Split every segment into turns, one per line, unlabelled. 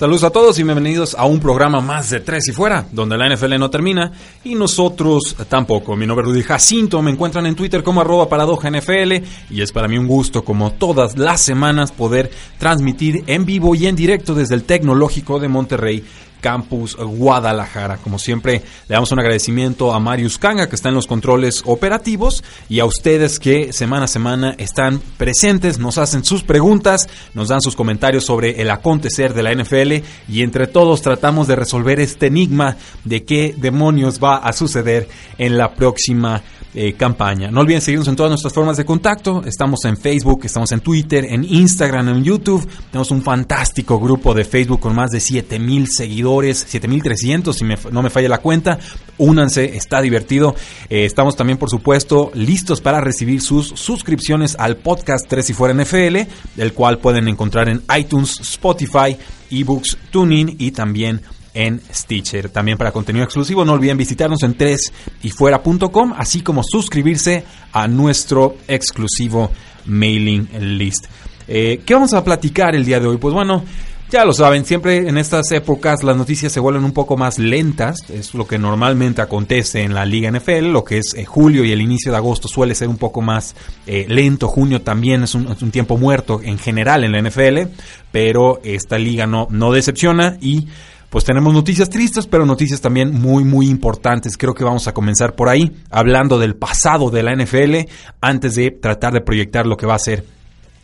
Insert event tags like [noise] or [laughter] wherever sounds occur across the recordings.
Saludos a todos y bienvenidos a un programa más de Tres y Fuera, donde la NFL no termina y nosotros tampoco. Mi nombre es Rudy Jacinto, me encuentran en Twitter como arroba paradoja NFL y es para mí un gusto, como todas las semanas, poder transmitir en vivo y en directo desde el Tecnológico de Monterrey Campus Guadalajara. Como siempre, le damos un agradecimiento a Marius Kanga, que está en los controles operativos, y a ustedes que semana a semana están presentes, nos hacen sus preguntas, nos dan sus comentarios sobre el acontecer de la NFL, y entre todos tratamos de resolver este enigma de qué demonios va a suceder en la próxima eh, campaña. No olviden seguirnos en todas nuestras formas de contacto. Estamos en Facebook, estamos en Twitter, en Instagram, en YouTube. Tenemos un fantástico grupo de Facebook con más de 7000 seguidores, 7300 si no me falla la cuenta. Únanse, está divertido. Eh, estamos también, por supuesto, listos para recibir sus suscripciones al podcast 3 y fuera NFL, el cual pueden encontrar en iTunes, Spotify, eBooks, Tuning y también en Stitcher. También para contenido exclusivo no olviden visitarnos en 3yfuera.com, así como suscribirse a nuestro exclusivo mailing list. Eh, ¿Qué vamos a platicar el día de hoy? Pues bueno, ya lo saben, siempre en estas épocas las noticias se vuelven un poco más lentas, es lo que normalmente acontece en la Liga NFL, lo que es eh, julio y el inicio de agosto suele ser un poco más eh, lento, junio también es un, es un, tiempo muerto en general en la NFL, pero esta liga no, no decepciona y pues tenemos noticias tristes, pero noticias también muy, muy importantes. Creo que vamos a comenzar por ahí, hablando del pasado de la NFL, antes de tratar de proyectar lo que va a ser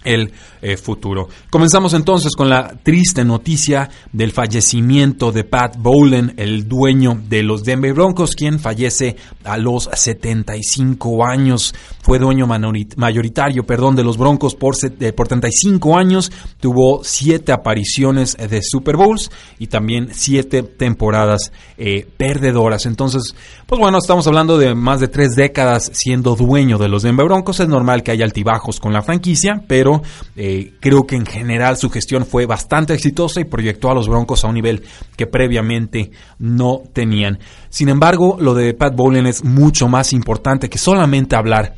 el eh, futuro. Comenzamos entonces con la triste noticia del fallecimiento de Pat Bowlen, el dueño de los Denver Broncos, quien fallece a los 75 años. Fue dueño mayoritario perdón, de los Broncos por, eh, por 35 años. Tuvo siete apariciones de Super Bowls y también siete temporadas eh, perdedoras. Entonces, pues bueno, estamos hablando de más de tres décadas siendo dueño de los Denver Broncos. Es normal que haya altibajos con la franquicia, pero eh, creo que en general su gestión fue bastante exitosa y proyectó a los Broncos a un nivel que previamente no tenían. Sin embargo, lo de Pat Bowlen es mucho más importante que solamente hablar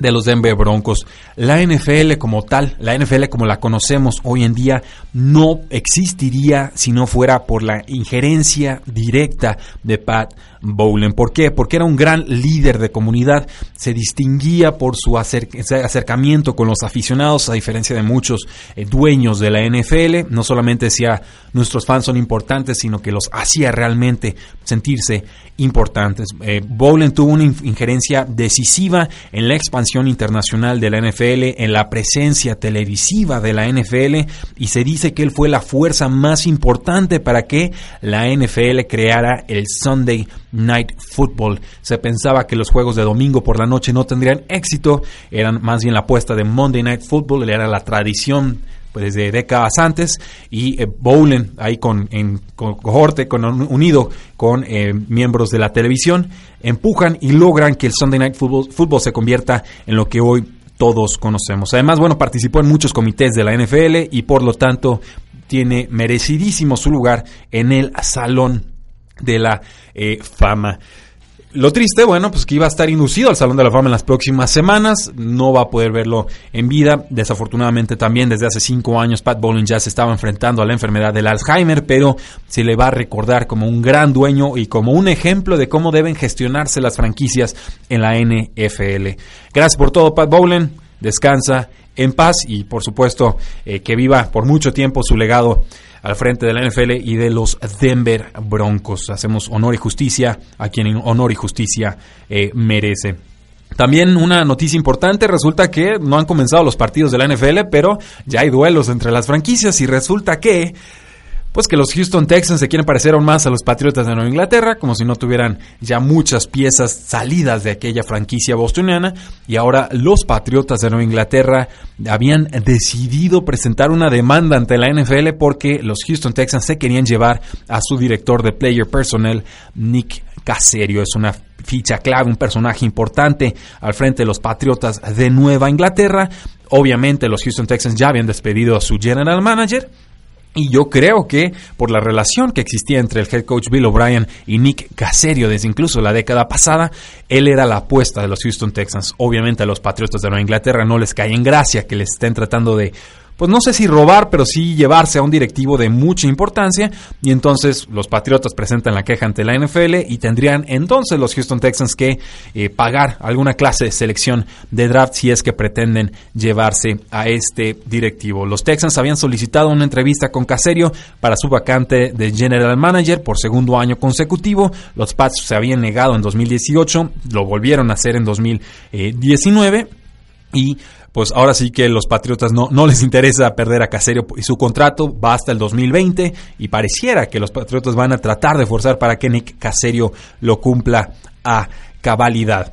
de los Denver Broncos. La NFL como tal, la NFL como la conocemos hoy en día, no existiría si no fuera por la injerencia directa de Pat Bowlen. ¿Por qué? Porque era un gran líder de comunidad, se distinguía por su acercamiento con los aficionados, a diferencia de muchos eh, dueños de la NFL. No solamente decía nuestros fans son importantes, sino que los hacía realmente sentirse importantes. Eh, Bowlen tuvo una injerencia decisiva en la expansión internacional de la NFL, en la presencia televisiva de la NFL, y se dice que él fue la fuerza más importante para que la NFL creara el Sunday Night Football. Se pensaba que los juegos de domingo por la noche no tendrían éxito, eran más bien la apuesta de Monday Night Football, era la tradición pues, desde décadas antes y eh, Bowlen ahí con en cohorte con unido con eh, miembros de la televisión empujan y logran que el Sunday Night Football, Football se convierta en lo que hoy todos conocemos. Además, bueno, participó en muchos comités de la NFL y por lo tanto tiene merecidísimo su lugar en el salón de la eh, fama. Lo triste, bueno, pues que iba a estar inducido al Salón de la Fama en las próximas semanas, no va a poder verlo en vida. Desafortunadamente también desde hace cinco años Pat Bowling ya se estaba enfrentando a la enfermedad del Alzheimer, pero se le va a recordar como un gran dueño y como un ejemplo de cómo deben gestionarse las franquicias en la NFL. Gracias por todo, Pat Bowling. Descansa en paz y por supuesto eh, que viva por mucho tiempo su legado al frente de la NFL y de los Denver Broncos. Hacemos honor y justicia a quien honor y justicia eh, merece. También una noticia importante, resulta que no han comenzado los partidos de la NFL, pero ya hay duelos entre las franquicias y resulta que pues que los Houston Texans se quieren parecer aún más a los Patriotas de Nueva Inglaterra, como si no tuvieran ya muchas piezas salidas de aquella franquicia bostoniana, y ahora los Patriotas de Nueva Inglaterra habían decidido presentar una demanda ante la NFL porque los Houston Texans se querían llevar a su director de player personnel, Nick Caserio. Es una ficha clave, un personaje importante al frente de los Patriotas de Nueva Inglaterra. Obviamente los Houston Texans ya habían despedido a su general manager y yo creo que por la relación que existía entre el head coach Bill O'Brien y Nick Caserio desde incluso la década pasada, él era la apuesta de los Houston Texans. Obviamente a los Patriotas de Nueva Inglaterra no les cae en gracia que les estén tratando de pues no sé si robar, pero sí llevarse a un directivo de mucha importancia. Y entonces los Patriotas presentan la queja ante la NFL y tendrían entonces los Houston Texans que eh, pagar alguna clase de selección de draft si es que pretenden llevarse a este directivo. Los Texans habían solicitado una entrevista con Caserio para su vacante de General Manager por segundo año consecutivo. Los Pats se habían negado en 2018, lo volvieron a hacer en 2019 y pues ahora sí que los Patriotas no, no les interesa perder a Caserio y su contrato va hasta el 2020 y pareciera que los Patriotas van a tratar de forzar para que Nick Caserio lo cumpla a cabalidad.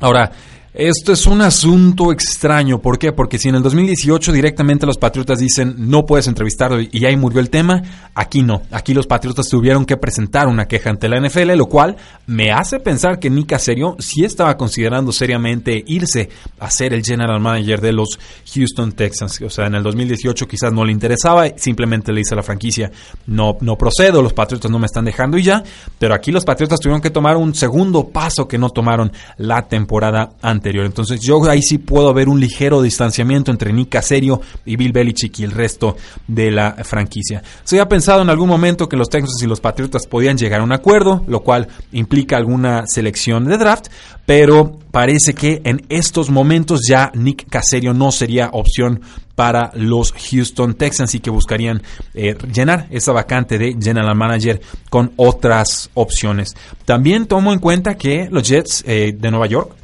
Ahora, esto es un asunto extraño. ¿Por qué? Porque si en el 2018 directamente los Patriotas dicen no puedes entrevistarlo y ahí murió el tema, aquí no. Aquí los Patriotas tuvieron que presentar una queja ante la NFL, lo cual me hace pensar que Nick Caserio sí estaba considerando seriamente irse a ser el general manager de los Houston Texans. O sea, en el 2018 quizás no le interesaba, simplemente le dice a la franquicia no, no procedo, los Patriotas no me están dejando y ya. Pero aquí los Patriotas tuvieron que tomar un segundo paso que no tomaron la temporada anterior entonces yo ahí sí puedo ver un ligero distanciamiento entre Nick Caserio y Bill Belichick y el resto de la franquicia. Se había pensado en algún momento que los Texans y los Patriotas podían llegar a un acuerdo, lo cual implica alguna selección de draft, pero parece que en estos momentos ya Nick Caserio no sería opción para los Houston Texans y que buscarían eh, llenar esa vacante de general manager con otras opciones. También tomo en cuenta que los Jets eh, de Nueva York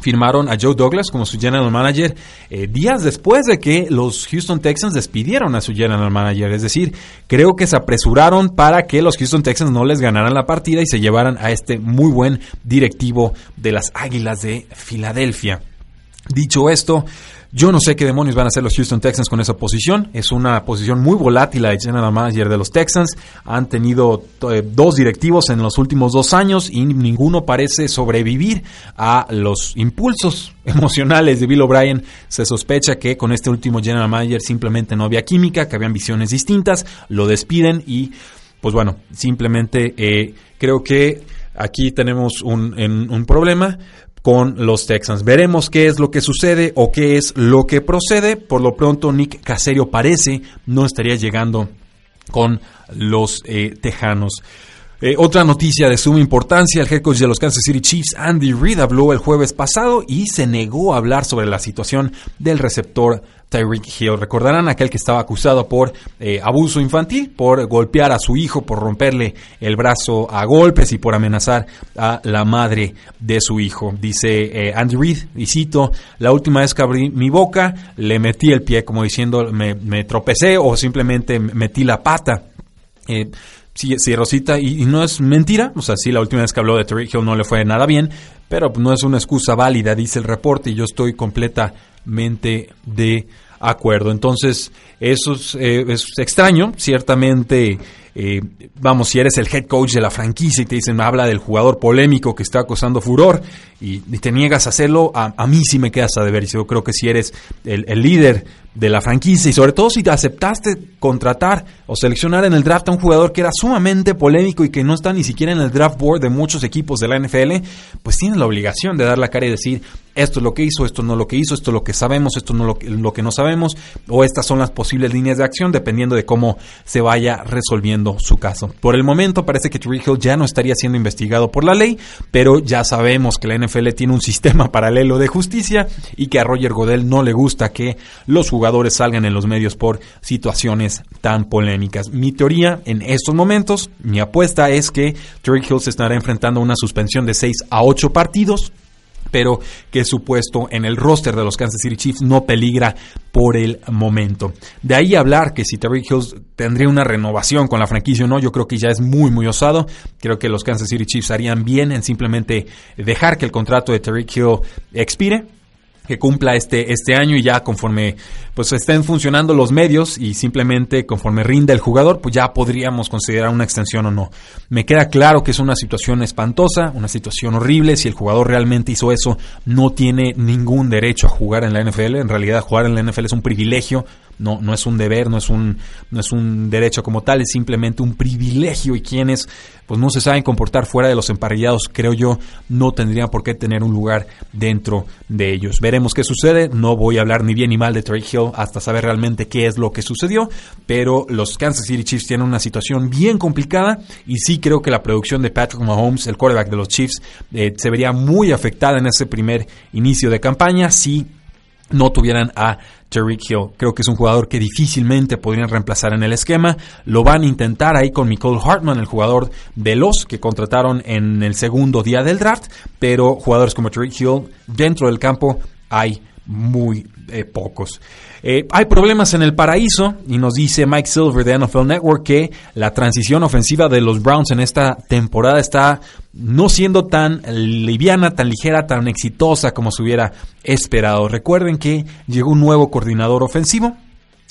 firmaron a Joe Douglas como su general manager eh, días después de que los Houston Texans despidieron a su general manager. Es decir, creo que se apresuraron para que los Houston Texans no les ganaran la partida y se llevaran a este muy buen directivo de las Águilas de Filadelfia. Dicho esto, yo no sé qué demonios van a hacer los Houston Texans con esa posición. Es una posición muy volátil la general manager de los Texans. Han tenido eh, dos directivos en los últimos dos años y ninguno parece sobrevivir a los impulsos [laughs] emocionales de Bill O'Brien. Se sospecha que con este último general manager simplemente no había química, que habían visiones distintas. Lo despiden y, pues bueno, simplemente eh, creo que aquí tenemos un, un problema con los Texans. Veremos qué es lo que sucede o qué es lo que procede. Por lo pronto, Nick Caserio parece no estaría llegando con los eh, Tejanos. Eh, otra noticia de suma importancia, el head coach de los Kansas City Chiefs, Andy Reid, habló el jueves pasado y se negó a hablar sobre la situación del receptor Tyreek Hill. Recordarán aquel que estaba acusado por eh, abuso infantil, por golpear a su hijo, por romperle el brazo a golpes y por amenazar a la madre de su hijo. Dice eh, Andy Reid, y cito, la última vez que abrí mi boca, le metí el pie, como diciendo, me, me tropecé o simplemente metí la pata. Sí, sí, Rosita, y, no es mentira, o sea, sí, la última vez que habló de Tyreek Hill no le fue nada bien, pero no es una excusa válida, dice el reporte, y yo estoy completamente de acuerdo. Entonces, eso es, eh, es extraño, ciertamente eh, vamos, si eres el head coach de la franquicia y te dicen, habla del jugador polémico que está acosando furor y, te niegas a hacerlo, a, mí sí me quedas a deber. Yo creo que si eres el, líder de la franquicia y sobre todo si te aceptaste contratar o seleccionar en el draft a un jugador que era sumamente polémico y que no está ni siquiera en el draft board de muchos equipos de la NFL, pues tienes la obligación de dar la cara y decir, esto es lo que hizo, esto no lo que hizo, esto es lo que sabemos, esto no lo, que no sabemos, o estas son las posibles líneas de acción, dependiendo de cómo se vaya resolviendo su caso. Por el momento parece que Tree Hill ya no estaría siendo investigado por la ley, pero ya sabemos que la NFL tiene un [laughs] sistema paralelo de justicia y que a Roger Godel no le gusta que los jugadores salgan en los medios por situaciones tan polémicas. Mi teoría en estos momentos, mi apuesta es que Trey Hill se estará enfrentando a una suspensión de 6 a 8 partidos pero que su puesto en el roster de los Kansas City Chiefs no peligra por el momento. De ahí hablar que si Terry Hills tendría una renovación con la franquicia o no, yo creo que ya es muy muy osado. Creo que los Kansas City Chiefs harían bien en simplemente dejar que el contrato de Terry Hill expire que cumpla este, este año y ya conforme pues estén funcionando los medios y simplemente conforme rinde el jugador, pues ya podríamos considerar una extensión o no. Me queda claro que es una situación espantosa, una situación horrible. Si el jugador realmente hizo eso, no tiene ningún derecho a jugar en la NFL. En realidad, jugar en la NFL es un privilegio no, no es un deber, no es un, no es un derecho como tal, es simplemente un privilegio y quienes pues no se saben comportar fuera de los emparrillados, creo yo, no tendrían por qué tener un lugar dentro de ellos. Veremos qué sucede, no voy a hablar ni bien ni mal de Trey Hill hasta saber realmente qué es lo que sucedió, pero los Kansas City Chiefs tienen una situación bien complicada y sí creo que la producción de Patrick Mahomes, el quarterback de los Chiefs, eh, se vería muy afectada en ese primer inicio de campaña si no tuvieran a Terry Hill. Creo que es un jugador que difícilmente podrían reemplazar en el esquema. Lo van a intentar ahí con Nicole Hartman, el jugador de los que contrataron en el segundo día del draft, pero jugadores como Terry Hill dentro del campo hay muy eh, pocos. Eh, hay problemas en el paraíso y nos dice Mike Silver de NFL Network que la transición ofensiva de los Browns en esta temporada está no siendo tan liviana, tan ligera, tan exitosa como se hubiera esperado. Recuerden que llegó un nuevo coordinador ofensivo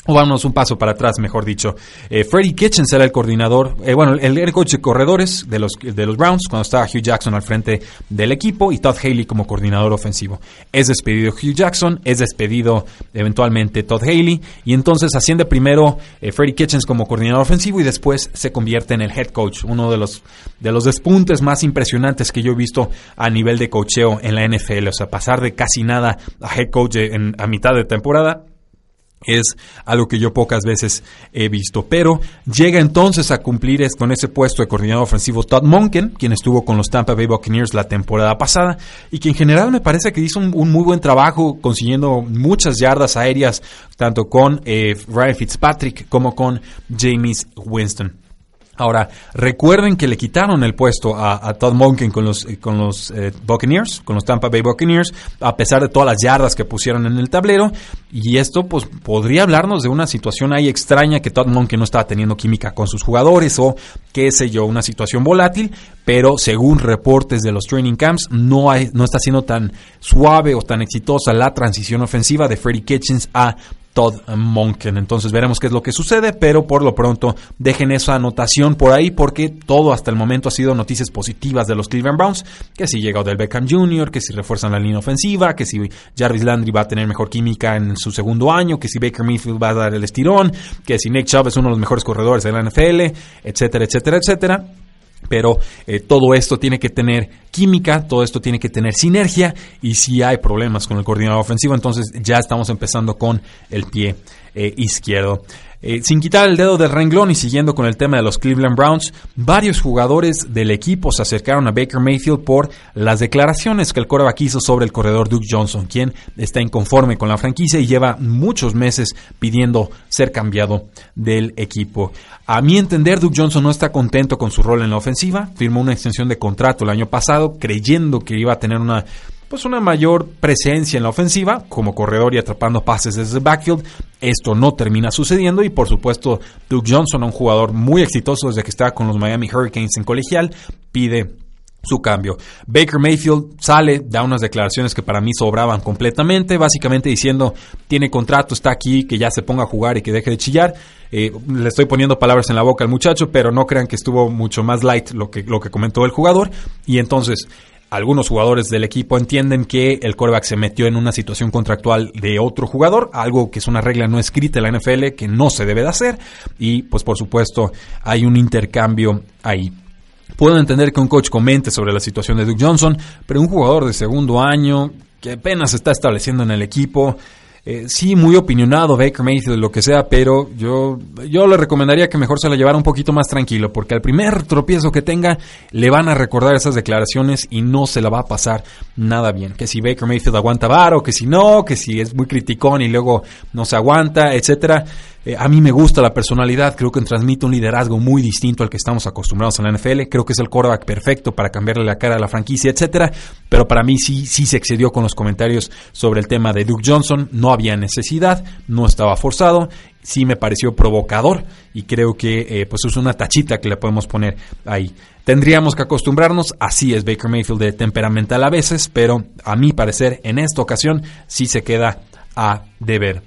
o vámonos un paso para atrás, mejor dicho. Eh, Freddie Kitchens era el coordinador, eh, bueno, el, coach de corredores de los, de los Browns cuando estaba Hugh Jackson al frente del equipo y Todd Haley como coordinador ofensivo. Es despedido Hugh Jackson, es despedido eventualmente Todd Haley y entonces asciende primero eh, Freddie Kitchens como coordinador ofensivo y después se convierte en el head coach, uno de los, de los despuntes más impresionantes que yo he visto a nivel de cocheo en la NFL. O sea, pasar de casi nada a head coach en, a mitad de temporada es algo que yo pocas veces he visto. Pero llega entonces a cumplir con ese puesto de coordinador ofensivo Todd Monken, quien estuvo con los Tampa Bay Buccaneers la temporada pasada y que en general me parece que hizo un, muy buen trabajo consiguiendo muchas yardas aéreas, tanto con eh, Ryan Fitzpatrick como con James Winston. Ahora, recuerden que le quitaron el puesto a, Todd Monken con los, con los eh, Buccaneers, con los Tampa Bay Buccaneers, a pesar de todas las yardas que pusieron en el tablero. Y esto pues podría hablarnos de una situación ahí extraña que Todd Monken no estaba teniendo química con sus jugadores o qué sé yo, una situación volátil. Pero según reportes de los training camps, no, hay, no está siendo tan suave o tan exitosa la transición ofensiva de Freddie Kitchens a Todd Monken. Entonces veremos qué es lo que sucede, pero por lo pronto dejen esa anotación por ahí porque todo hasta el momento ha sido noticias positivas de los Cleveland Browns, que si llega del Beckham Jr., que si refuerzan la línea ofensiva, que si Jarvis Landry va a tener mejor química en su segundo año, que si Baker Mayfield va a dar el estirón, que si Nick Chubb es uno de los mejores corredores de la NFL, etcétera, etcétera, etcétera. Pero eh, todo esto tiene que tener química, todo esto tiene que tener sinergia y si hay problemas con el coordinador ofensivo, entonces ya estamos empezando con el pie eh, izquierdo. Eh, sin quitar el dedo del renglón y siguiendo con el tema de los Cleveland Browns, varios jugadores del equipo se acercaron a Baker Mayfield por las declaraciones que el coreback hizo sobre el corredor Duke Johnson, quien está inconforme con la franquicia y lleva muchos meses pidiendo ser cambiado del equipo. A mi entender, Duke Johnson no está contento con su rol en la ofensiva, firmó una extensión de contrato el año pasado creyendo que iba a tener una pues una mayor presencia en la ofensiva, como corredor y atrapando pases desde el backfield. Esto no termina sucediendo y por supuesto Duke Johnson, un jugador muy exitoso desde que estaba con los Miami Hurricanes en colegial, pide su cambio. Baker Mayfield sale, da unas declaraciones que para mí sobraban completamente, básicamente diciendo, tiene contrato, está aquí, que ya se ponga a jugar y que deje de chillar. Eh, le estoy poniendo palabras en la boca al muchacho, pero no crean que estuvo mucho más light lo que, lo que comentó el jugador. Y entonces, algunos jugadores del equipo entienden que el quarterback se metió en una situación contractual de otro jugador, algo que es una regla no escrita en la NFL que no se debe de hacer y pues por supuesto hay un intercambio ahí. Puedo entender que un coach comente sobre la situación de Duke Johnson, pero un jugador de segundo año que apenas está estableciendo en el equipo, eh, sí, muy opinionado Baker Mayfield, lo que sea, pero yo, yo le recomendaría que mejor se la llevara un poquito más tranquilo, porque al primer tropiezo que tenga, le van a recordar esas declaraciones y no se la va a pasar nada bien. Que si Baker Mayfield aguanta varo, que si no, que si es muy criticón y luego no se aguanta, etcétera. Eh, a mí me gusta la personalidad, creo que transmite un liderazgo muy distinto al que estamos acostumbrados en la NFL. Creo que es el quarterback perfecto para cambiarle la cara a la franquicia, etcétera. Pero para mí sí, sí se excedió con los comentarios sobre el tema de Duke Johnson. No había necesidad, no estaba forzado sí me pareció provocador y creo que eh, pues es una tachita que le podemos poner ahí. Tendríamos que acostumbrarnos, así es Baker Mayfield de temperamental a veces, pero a mi parecer en esta ocasión sí se queda a deber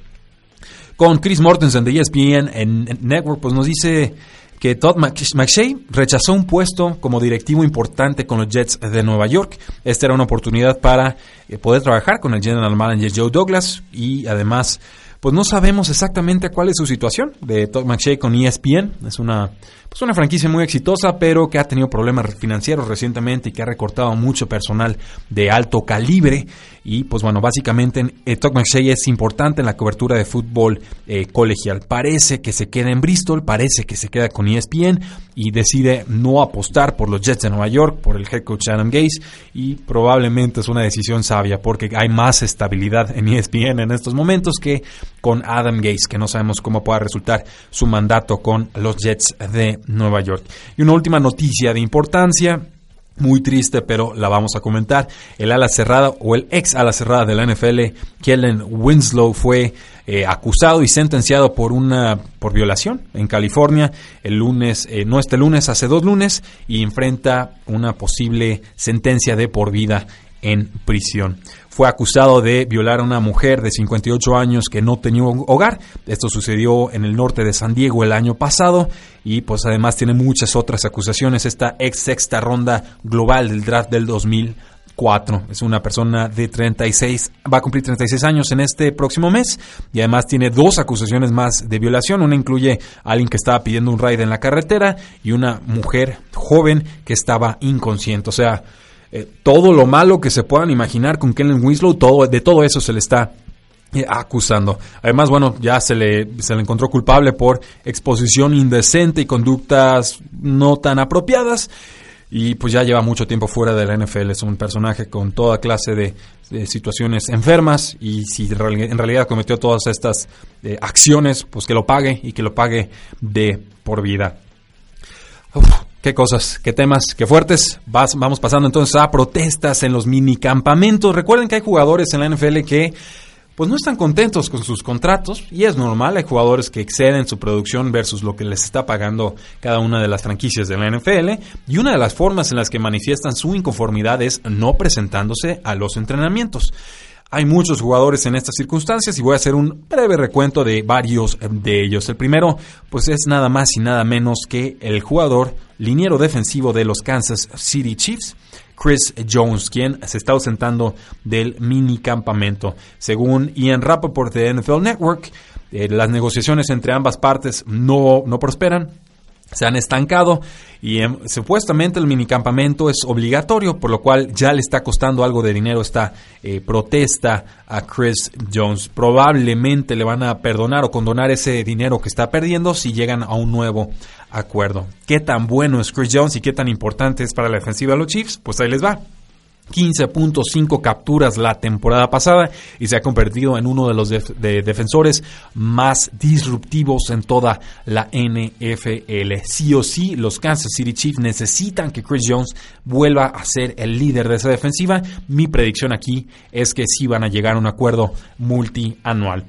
con Chris Mortensen de ESPN en Network, pues nos dice que Todd McShay rechazó un puesto como directivo importante con los Jets de Nueva York. Esta era una oportunidad para eh, poder trabajar con el general manager Joe Douglas y además pues no sabemos exactamente cuál es su situación de Todd McShay con ESPN. Es una pues una franquicia muy exitosa, pero que ha tenido problemas financieros recientemente y que ha recortado mucho personal de alto calibre. Y pues bueno, básicamente eh, Talk McShay es importante en la cobertura de fútbol eh, colegial. Parece que se queda en Bristol, parece que se queda con ESPN y decide no apostar por los Jets de Nueva York, por el head coach Adam Gase y probablemente es una decisión sabia porque hay más estabilidad en ESPN en estos momentos que con Adam Gase, que no sabemos cómo pueda resultar su mandato con los Jets de Nueva York. Y una última noticia de importancia. Muy triste, pero la vamos a comentar. El ala cerrada o el ex ala cerrada de la NFL, Kellen Winslow, fue eh, acusado y sentenciado por una por violación en California el lunes, eh, no este lunes, hace dos lunes, y enfrenta una posible sentencia de por vida en prisión. Fue acusado de violar a una mujer de 58 años que no tenía hogar. Esto sucedió en el norte de San Diego el año pasado y pues además tiene muchas otras acusaciones. Esta ex sexta ronda global del draft del 2004. Es una persona de 36, va a cumplir 36 años en este próximo mes y además tiene dos acusaciones más de violación. Una incluye a alguien que estaba pidiendo un ride en la carretera y una mujer joven que estaba inconsciente. O sea, eh, todo lo malo que se puedan imaginar con Kellen Winslow, todo, de todo eso se le está eh, acusando. Además, bueno, ya se le, se le encontró culpable por exposición indecente y conductas no tan apropiadas. Y pues ya lleva mucho tiempo fuera de la NFL. Es un personaje con toda clase de, situaciones enfermas. Y si en realidad cometió todas estas eh, acciones, pues que lo pague y que lo pague de por vida. Qué cosas, qué temas, qué fuertes. vamos pasando entonces a protestas en los minicampamentos. Recuerden que hay jugadores en la NFL que pues no están contentos con sus contratos y es normal, hay jugadores que exceden su producción versus lo que les está pagando cada una de las franquicias de la NFL y una de las formas en las que manifiestan su inconformidad es no presentándose a los entrenamientos. Hay muchos jugadores en estas circunstancias y voy a hacer un breve recuento de varios de ellos. El primero, pues es nada más y nada menos que el jugador liniero defensivo de los Kansas City Chiefs, Chris Jones, quien se está ausentando del mini campamento. Según Ian Rappaport de NFL Network, eh, las negociaciones entre ambas partes no, no prosperan se han estancado y em, supuestamente el minicampamento es obligatorio, por lo cual ya le está costando algo de dinero esta eh, protesta a Chris Jones. Probablemente le van a perdonar o condonar ese dinero que está perdiendo si llegan a un nuevo acuerdo. ¿Qué tan bueno es Chris Jones y qué tan importante es para la defensiva de los Chiefs? Pues ahí les va. 15.5 capturas la temporada pasada y se ha convertido en uno de los defensores más disruptivos en toda la NFL. Sí o sí, los Kansas City Chiefs necesitan que Chris Jones vuelva a ser el líder de esa defensiva. Mi predicción aquí es que sí van a llegar a un acuerdo multianual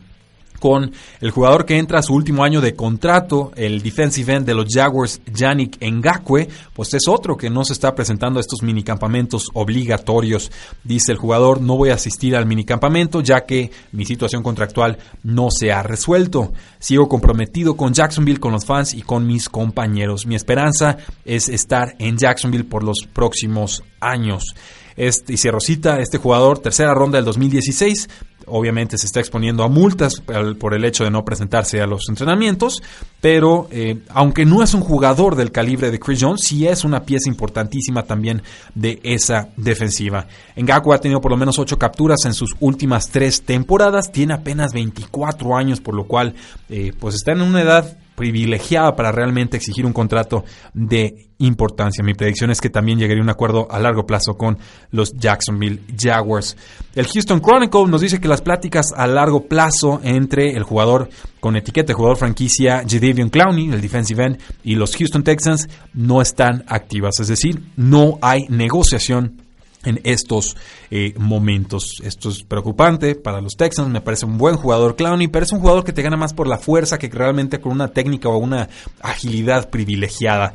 con el jugador que entra a su último año de contrato, el defensive end de los Jaguars, Yannick Ngakwe, pues es otro que no se está presentando a estos minicampamentos obligatorios. Dice el jugador, no voy a asistir al minicampamento ya que mi situación contractual no se ha resuelto. Sigo comprometido con Jacksonville, con los fans y con mis compañeros. Mi esperanza es estar en Jacksonville por los próximos años. Este, y se Rosita, este jugador, tercera ronda del 2016, obviamente se está exponiendo a multas por el hecho de no presentarse a los entrenamientos, pero eh, aunque no es un jugador del calibre de Chris Jones, sí es una pieza importantísima también de esa defensiva. Ngaku ha tenido por lo menos 8 capturas en sus últimas 3 temporadas, tiene apenas 24 años, por lo cual eh, pues está en una edad privilegiada para realmente exigir un contrato de importancia. Mi predicción es que también llegaría un acuerdo a largo plazo con los Jacksonville Jaguars. El Houston Chronicle nos dice que las pláticas a largo plazo entre el jugador con etiqueta de jugador franquicia Jadavion Clowney, el defensive end, y los Houston Texans no están activas. Es decir, no hay negociación en estos eh, momentos. Esto es preocupante para los Texans. Me parece un buen jugador Clowney, pero es un jugador que te gana más por la fuerza que realmente con una técnica o una agilidad privilegiada.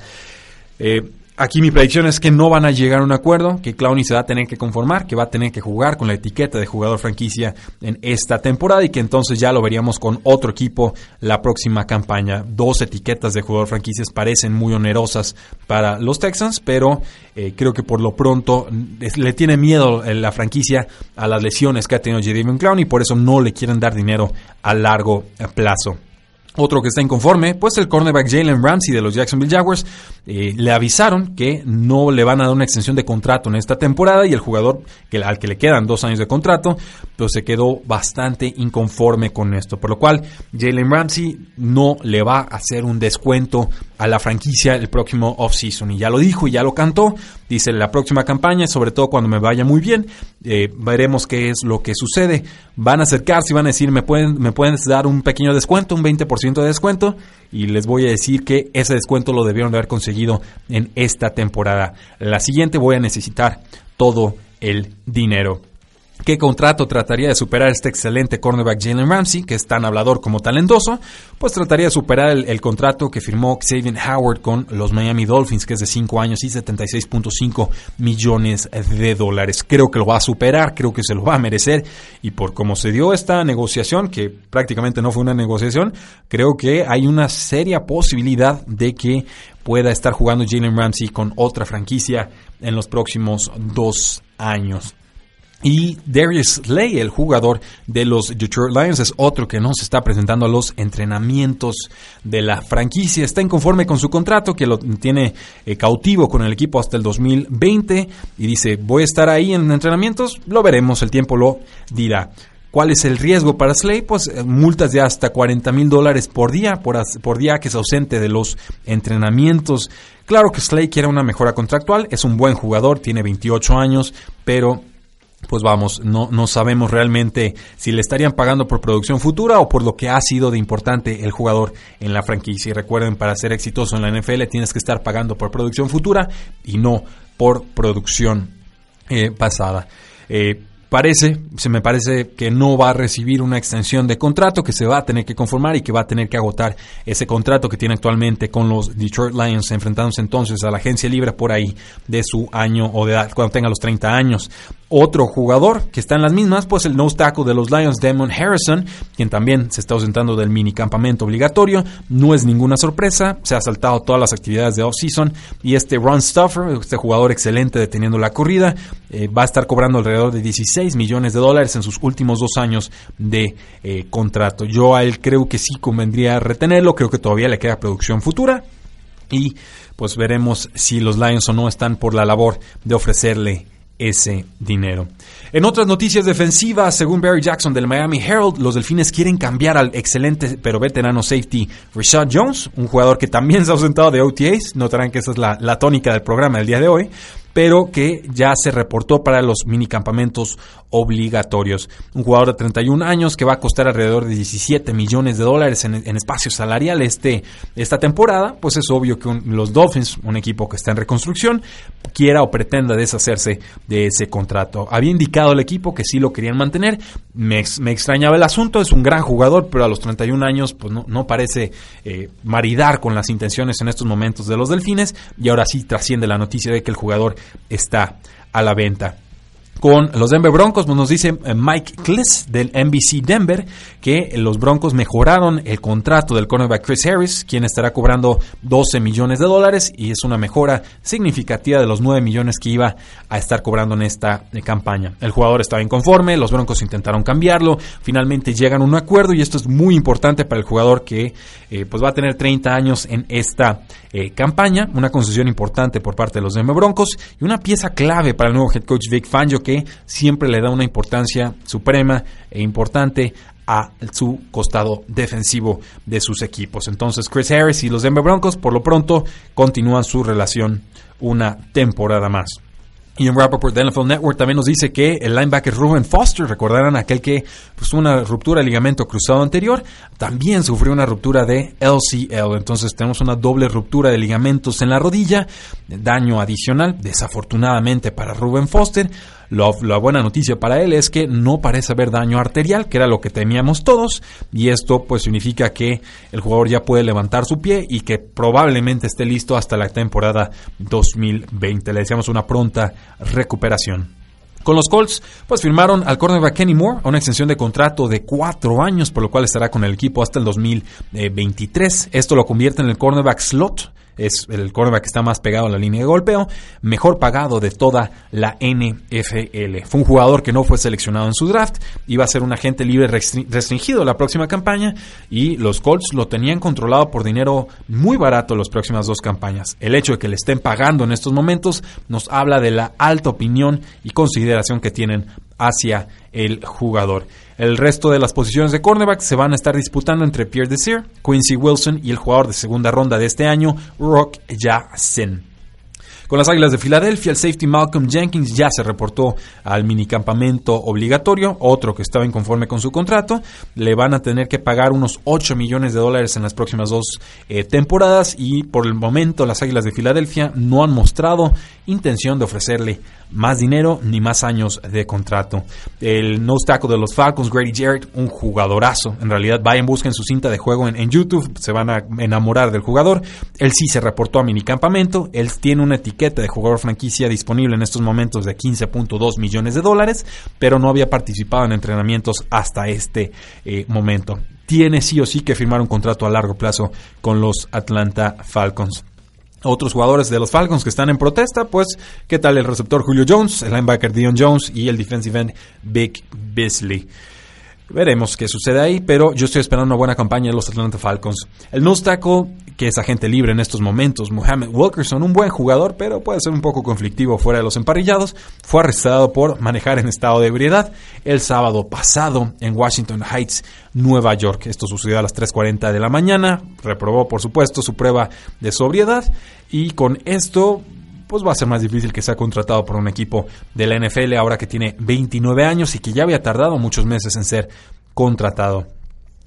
Eh, Aquí mi predicción es que no van a llegar a un acuerdo, que Clowney se va a tener que conformar, que va a tener que jugar con la etiqueta de jugador franquicia en esta temporada y que entonces ya lo veríamos con otro equipo la próxima campaña. Dos etiquetas de jugador franquicias parecen muy onerosas para los Texans, pero eh, creo que por lo pronto le tiene miedo la franquicia a las lesiones que ha tenido Jadavion Clowney y por eso no le quieren dar dinero a largo plazo. Otro que está inconforme, pues el cornerback Jalen Ramsey de los Jacksonville Jaguars eh, le avisaron que no le van a dar una extensión de contrato en esta temporada y el jugador al que le quedan dos años de contrato, pues se quedó bastante inconforme con esto, por lo cual Jalen Ramsey no le va a hacer un descuento a la franquicia el próximo offseason y ya lo dijo y ya lo cantó, dice la próxima campaña, sobre todo cuando me vaya muy bien, eh, veremos qué es lo que sucede, van a acercarse y van a decir me pueden, me pueden dar un pequeño descuento, un 20% de descuento y les voy a decir que ese descuento lo debieron de haber conseguido en esta temporada. La siguiente voy a necesitar todo el dinero. ¿Qué contrato trataría de superar este excelente cornerback Jalen Ramsey, que es tan hablador como talentoso? Pues trataría de superar el, contrato que firmó Xavier Howard con los Miami Dolphins, que es de 5 años y 76.5 millones de dólares. Creo que lo va a superar, creo que se lo va a merecer. Y por cómo se dio esta negociación, que prácticamente no fue una negociación, creo que hay una seria posibilidad de que pueda estar jugando Jalen Ramsey con otra franquicia en los próximos dos años. Y Darius Slay, el jugador de los Detroit Lions, es otro que no se está presentando a los entrenamientos de la franquicia. Está inconforme con su contrato, que lo tiene eh, cautivo con el equipo hasta el 2020. Y dice, voy a estar ahí en entrenamientos, lo veremos, el tiempo lo dirá. ¿Cuál es el riesgo para Slay? Pues eh, multas de hasta 40 mil dólares por día, por, por día que es ausente de los entrenamientos. Claro que Slay quiere una mejora contractual, es un buen jugador, tiene 28 años, pero pues vamos, no, no sabemos realmente si le estarían pagando por producción futura o por lo que ha sido de importante el jugador en la franquicia. Y recuerden, para ser exitoso en la NFL tienes que estar pagando por producción futura y no por producción eh, pasada. Eh, parece, se me parece que no va a recibir una extensión de contrato, que se va a tener que conformar y que va a tener que agotar ese contrato que tiene actualmente con los Detroit Lions, enfrentándose entonces a la agencia libre por ahí de su año o de edad, cuando tenga los 30 años. Otro jugador que está en las mismas, pues el nose tackle de los Lions, Damon Harrison, quien también se está ausentando del mini campamento obligatorio. No es ninguna sorpresa, se ha saltado todas las actividades de off-season. Y este Ron Stuffer, este jugador excelente deteniendo la corrida, eh, va a estar cobrando alrededor de 16 millones de dólares en sus últimos dos años de eh, contrato. Yo a él creo que sí convendría retenerlo, creo que todavía le queda producción futura. Y pues veremos si los Lions o no están por la labor de ofrecerle ese dinero. En otras noticias defensivas, según Barry Jackson del Miami Herald, los Delfines quieren cambiar al excelente pero veterano safety Rashad Jones, un jugador que también se ha ausentado de OTAs. Notarán que esa es la, la tónica del programa del día de hoy pero que ya se reportó para los minicampamentos obligatorios. Un jugador de 31 años que va a costar alrededor de 17 millones de dólares en, espacio salarial este, esta temporada, pues es obvio que los Dolphins, un equipo que está en reconstrucción, quiera o pretenda deshacerse de ese contrato. Había indicado el equipo que sí lo querían mantener, me, extrañaba el asunto, es un gran jugador, pero a los 31 años pues no, parece eh, maridar con las intenciones en estos momentos de los Delfines y ahora sí trasciende la noticia de que el jugador está a la venta con los Denver Broncos. Nos dice eh, Mike Kliss del NBC Denver que los Broncos mejoraron el contrato del cornerback Chris Harris, quien estará cobrando 12 millones de dólares y es una mejora significativa de los 9 millones que iba a estar cobrando en esta eh, campaña. El jugador estaba inconforme, los Broncos intentaron cambiarlo, finalmente llegan a un acuerdo y esto es muy importante para el jugador que eh, pues va a tener 30 años en esta campaña, una concesión importante por parte de los Denver Broncos y una pieza clave para el nuevo head coach Vic Fangio que siempre le da una importancia suprema e importante a su costado defensivo de sus equipos. Entonces Chris Harris y los Denver Broncos por lo pronto continúan su relación una temporada más. Ian Rappaport de NFL Network también nos dice que el linebacker Ruben Foster, recordarán aquel que pues, una ruptura de ligamento cruzado anterior, también sufrió una ruptura de LCL. Entonces tenemos una doble ruptura de ligamentos en la rodilla, daño adicional, desafortunadamente para Ruben Foster. La buena noticia para él es que no parece haber daño arterial, que era lo que temíamos todos, y esto pues significa que el jugador ya puede levantar su pie y que probablemente esté listo hasta la temporada 2020. Le deseamos una pronta recuperación. Con los Colts, pues firmaron al cornerback Kenny Moore a una extensión de contrato de cuatro años, por lo cual estará con el equipo hasta el 2023. Esto lo convierte en el cornerback slot es el cornerback que está más pegado a la línea de golpeo, mejor pagado de toda la NFL. Fue un jugador que no fue seleccionado en su draft, iba a ser un agente libre restringido la próxima campaña y los Colts lo tenían controlado por dinero muy barato las próximas dos campañas. El hecho de que le estén pagando en estos momentos nos habla de la alta opinión y consideración que tienen hacia el jugador. El resto de las posiciones de cornerback se van a estar disputando entre Pierre Desir, Quincy Wilson y el jugador de segunda ronda de este año, Rock Sin. Con las Águilas de Filadelfia, el safety Malcolm Jenkins ya se reportó al minicampamento obligatorio, otro que estaba inconforme con su contrato. Le van a tener que pagar unos 8 millones de dólares en las próximas dos eh, temporadas y por el momento las Águilas de Filadelfia no han mostrado intención de ofrecerle más dinero ni más años de contrato. El no tackle de los Falcons, Grady Jarrett, un jugadorazo. En realidad, vayan, busquen su cinta de juego en, en, YouTube, se van a enamorar del jugador. Él sí se reportó a minicampamento, él tiene una etiqueta de jugador franquicia disponible en estos momentos de 15.2 millones de dólares, pero no había participado en entrenamientos hasta este eh, momento. Tiene sí o sí que firmar un contrato a largo plazo con los Atlanta Falcons otros jugadores de los Falcons que están en protesta, pues, ¿qué tal el receptor Julio Jones, el linebacker Dion Jones y el defensive end Big Beasley? Veremos qué sucede ahí, pero yo estoy esperando una buena campaña de los Atlanta Falcons. El nose tackle, que es agente libre en estos momentos, Mohamed Wilkerson, un buen jugador, pero puede ser un poco conflictivo fuera de los emparrillados, fue arrestado por manejar en estado de ebriedad el sábado pasado en Washington Heights, Nueva York. Esto sucedió a las 3.40 de la mañana, reprobó por supuesto su prueba de sobriedad y con esto pues va a ser más difícil que sea contratado por un equipo de la NFL ahora que tiene 29 años y que ya había tardado muchos meses en ser contratado.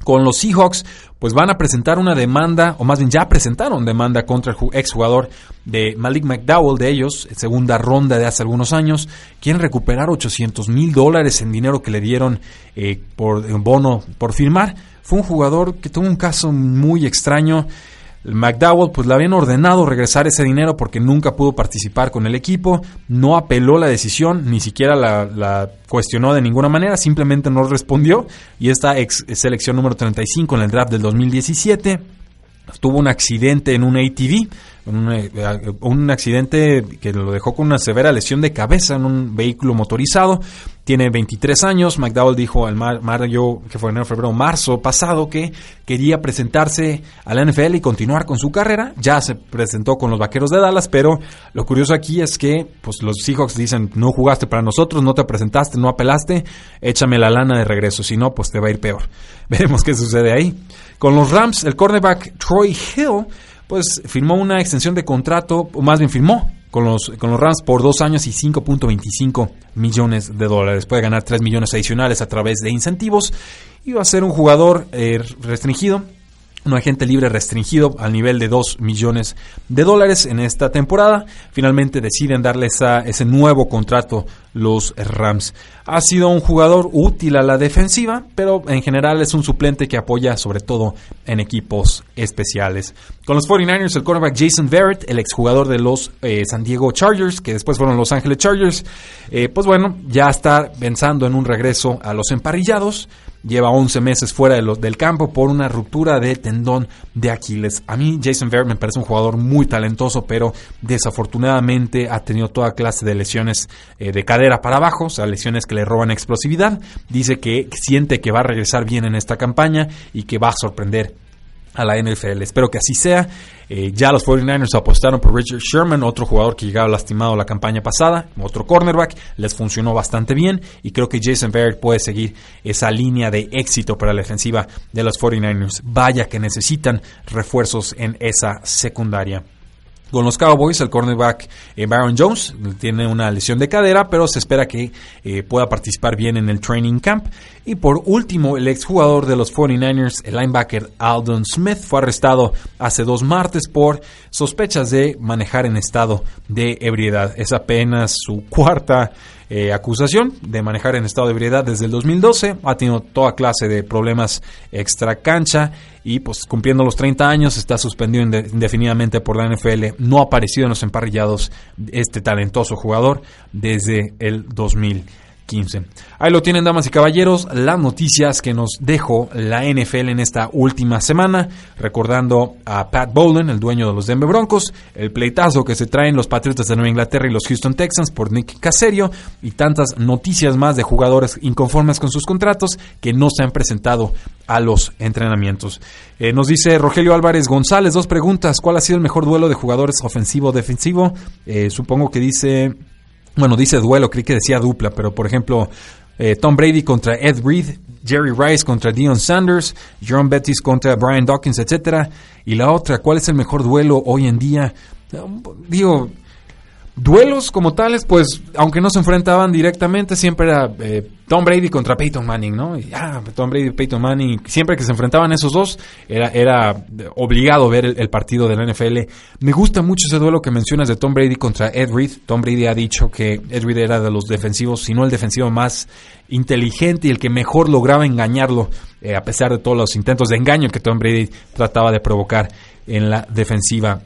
Con los Seahawks, pues van a presentar una demanda, o más bien ya presentaron demanda contra el exjugador de Malik McDowell de ellos, segunda ronda de hace algunos años. Quieren recuperar 800 mil dólares en dinero que le dieron eh, por bono por firmar. Fue un jugador que tuvo un caso muy extraño. McDowell pues le habían ordenado regresar ese dinero porque nunca pudo participar con el equipo, no apeló la decisión, ni siquiera la, cuestionó de ninguna manera, simplemente no respondió y esta ex selección número 35 en el draft del 2017 tuvo un accidente en un ATV, eh, un, accidente que lo dejó con una severa lesión de cabeza en un vehículo motorizado. Tiene 23 años. McDowell dijo al mayo, que fue en febrero, marzo pasado, que quería presentarse a la NFL y continuar con su carrera. Ya se presentó con los vaqueros de Dallas, pero lo curioso aquí es que pues, los Seahawks dicen: no jugaste para nosotros, no te presentaste, no apelaste, échame la lana de regreso, si no, pues te va a ir peor. [laughs] Veremos qué sucede ahí. Con los Rams, el cornerback Troy Hill, pues firmó una extensión de contrato, o más bien firmó con los, con los Rams por dos años y 5.25 millones de dólares. Puede ganar 3 millones adicionales a través de incentivos y va a ser un jugador eh, restringido un agente libre restringido al nivel de 2 millones de dólares en esta temporada. Finalmente deciden darle ese nuevo contrato los Rams. Ha sido un jugador útil a la defensiva, pero en general es un suplente que apoya sobre todo en equipos especiales. Con los 49ers, el cornerback Jason Verrett, el exjugador de los eh, San Diego Chargers, que después fueron Los Ángeles Chargers, eh, pues bueno, ya está pensando en un regreso a los emparrillados lleva 11 meses fuera de del campo por una ruptura de tendón de Aquiles. A mí Jason Verrett me parece un jugador muy talentoso, pero desafortunadamente ha tenido toda clase de lesiones eh, de para abajo, o sea, lesiones que le roban explosividad. Dice que siente que va a regresar bien en esta campaña y que va a sorprender a la NFL. Espero que así sea. Eh, ya los 49ers apostaron por Richard Sherman, otro jugador que llegaba lastimado la campaña pasada, otro cornerback, les funcionó bastante bien y creo que Jason Barrett puede seguir esa línea de éxito para la defensiva de los 49ers. Vaya que necesitan refuerzos en esa secundaria. Con los Cowboys, el cornerback eh, Baron Jones tiene una lesión de cadera, pero se espera que eh, pueda participar bien en el training camp. Y por último, el exjugador de los 49ers, el linebacker Aldon Smith, fue arrestado hace dos martes por sospechas de manejar en estado de ebriedad. Es apenas su cuarta eh, acusación de manejar en estado de ebriedad desde el 2012. Ha tenido toda clase de problemas extra cancha y pues cumpliendo los 30 años está suspendido indefinidamente por la NFL. No ha aparecido en los emparrillados este talentoso jugador desde el 2012. Ahí lo tienen, damas y caballeros, las noticias que nos dejó la NFL en esta última semana, recordando a Pat Bowlen, el dueño de los Denver Broncos, el pleitazo que se traen los Patriotas de Nueva Inglaterra y los Houston Texans por Nick Caserio y tantas noticias más de jugadores inconformes con sus contratos que no se han presentado a los entrenamientos. Eh, nos dice Rogelio Álvarez González, dos preguntas. ¿Cuál ha sido el mejor duelo de jugadores ofensivo-defensivo? Eh, supongo que dice bueno, dice duelo, creí que decía dupla, pero por ejemplo, eh, Tom Brady contra Ed Reed, Jerry Rice contra Dion Sanders, Jerome Bettis contra Brian Dawkins, etcétera. Y la otra, ¿cuál es el mejor duelo hoy en día? Digo, Duelos como tales, pues, aunque no se enfrentaban directamente, siempre era eh, Tom Brady contra Peyton Manning, ¿no? Y, ah, Tom Brady y Peyton Manning, siempre que se enfrentaban esos dos, era, era obligado ver el, partido de la NFL. Me gusta mucho ese duelo que mencionas de Tom Brady contra Ed Reed. Tom Brady ha dicho que Ed Reed era de los defensivos, si no el defensivo más inteligente y el que mejor lograba engañarlo, eh, a pesar de todos los intentos de engaño que Tom Brady trataba de provocar en la defensiva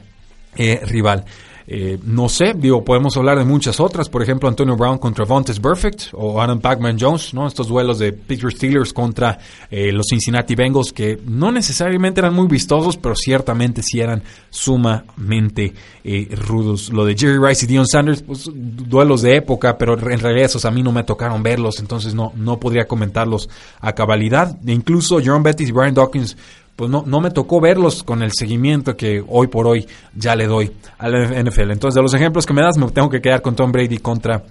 eh, rival. Eh, no sé, digo, podemos hablar de muchas otras, por ejemplo, Antonio Brown contra Vontaze Perfect o Adam Pacman Jones, ¿no? Estos duelos de Pittsburgh Steelers contra eh, los Cincinnati Bengals que no necesariamente eran muy vistosos, pero ciertamente sí eran sumamente eh, rudos. Lo de Jerry Rice y Dion Sanders, pues duelos de época, pero en realidad esos a mí no me tocaron verlos, entonces no, no podría comentarlos a cabalidad. E incluso Jerome Bettis y Brian Dawkins pues no, no me tocó verlos con el seguimiento que hoy por hoy ya le doy a la NFL. Entonces, de los ejemplos que me das, me tengo que quedar con Tom Brady contra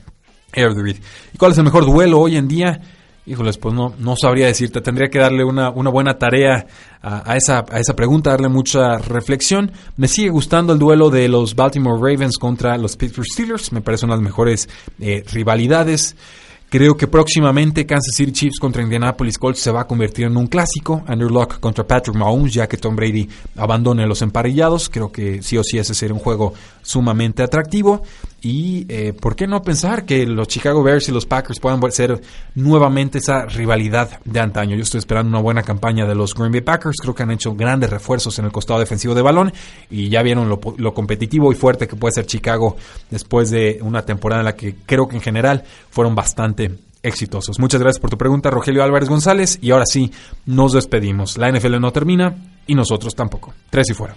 Reed. ¿Y cuál es el mejor duelo hoy en día? Híjoles, pues no, no sabría decirte. Tendría que darle una, una buena tarea a, esa, a esa pregunta, darle mucha reflexión. Me sigue gustando el duelo de los Baltimore Ravens contra los Pittsburgh Steelers. Me parece una de las mejores eh, rivalidades. Creo que próximamente Kansas City Chiefs contra Indianapolis Colts se va a convertir en un clásico. Andrew Locke contra Patrick Mahomes, ya que Tom Brady abandone los emparellados. Creo que sí o sí ese sería un juego sumamente atractivo. Y eh, por qué no pensar que los Chicago Bears y los Packers puedan ser nuevamente esa rivalidad de antaño. Yo estoy esperando una buena campaña de los Green Bay Packers. Creo que han hecho grandes refuerzos en el costado defensivo de balón y ya vieron lo, lo competitivo y fuerte que puede ser Chicago después de una temporada en la que creo que en general fueron bastante exitosos. Muchas gracias por tu pregunta, Rogelio Álvarez González. Y ahora sí, nos despedimos. La NFL no termina y nosotros tampoco. Tres y fuera.